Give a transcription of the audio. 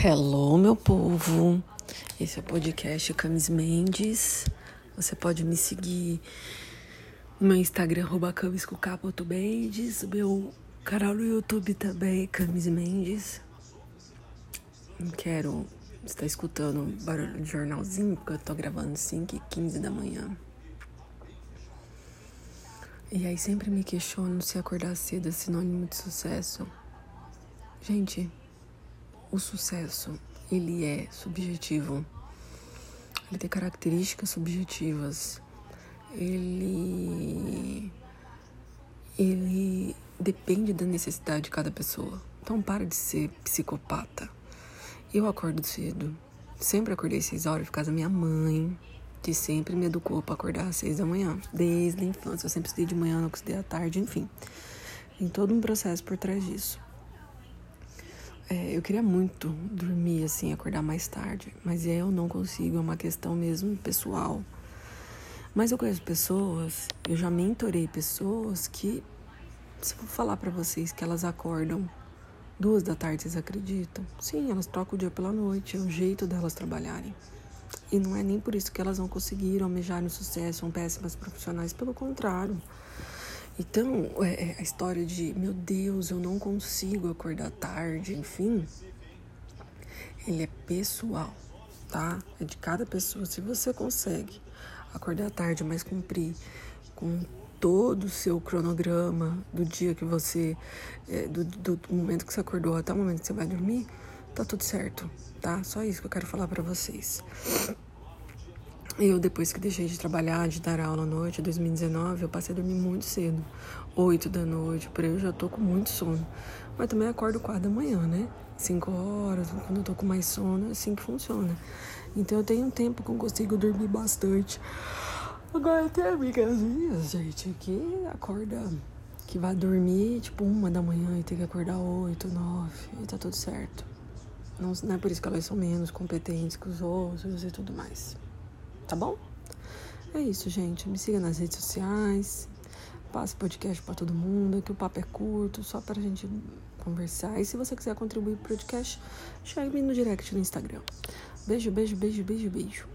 Hello, meu povo. Esse é o podcast Camis Mendes. Você pode me seguir no meu Instagram, camiscuk.mendes, meu canal no YouTube também, Camis Mendes. Não quero estar escutando barulho de jornalzinho, porque eu tô gravando 5 e 15 da manhã. E aí sempre me questiono se acordar cedo é sinônimo de sucesso. Gente, o sucesso, ele é subjetivo. Ele tem características subjetivas. Ele ele depende da necessidade de cada pessoa. Então para de ser psicopata. Eu acordo cedo. Sempre acordei às seis horas por causa da minha mãe, que sempre me educou para acordar às seis da manhã. Desde a infância. Eu sempre estudei de manhã, não estudei à tarde, enfim. Tem todo um processo por trás disso. É, eu queria muito dormir assim, acordar mais tarde, mas eu não consigo, é uma questão mesmo pessoal. Mas eu conheço pessoas, eu já mentorei pessoas que, se eu falar para vocês que elas acordam duas da tarde, vocês acreditam? Sim, elas trocam o dia pela noite, é o jeito delas trabalharem. E não é nem por isso que elas não conseguiram almejar o sucesso, são péssimas profissionais, pelo contrário. Então, é, é, a história de, meu Deus, eu não consigo acordar tarde, enfim, ele é pessoal, tá? É de cada pessoa. Se você consegue acordar tarde, mas cumprir com todo o seu cronograma do dia que você, é, do, do, momento que você acordou até o momento que você vai dormir, tá tudo certo, tá? Só isso que eu quero falar para vocês. Eu, depois que deixei de trabalhar, de dar aula à noite, em 2019, eu passei a dormir muito cedo. 8 da noite, por aí eu já tô com muito sono. Mas também acordo 4 da manhã, né? 5 horas, quando eu tô com mais sono, é assim que funciona. Então eu tenho um tempo que eu consigo dormir bastante. Agora tem amigas minhas, gente, que acorda, que vai dormir tipo uma da manhã e tem que acordar 8, 9, e tá tudo certo. Não, não é por isso que elas são menos competentes que os outros e tudo mais tá bom? É isso, gente. Me siga nas redes sociais. Passe podcast para todo mundo, que o papo é curto, só para gente conversar. E se você quiser contribuir pro podcast, chame no direct no Instagram. Beijo, beijo, beijo, beijo, beijo.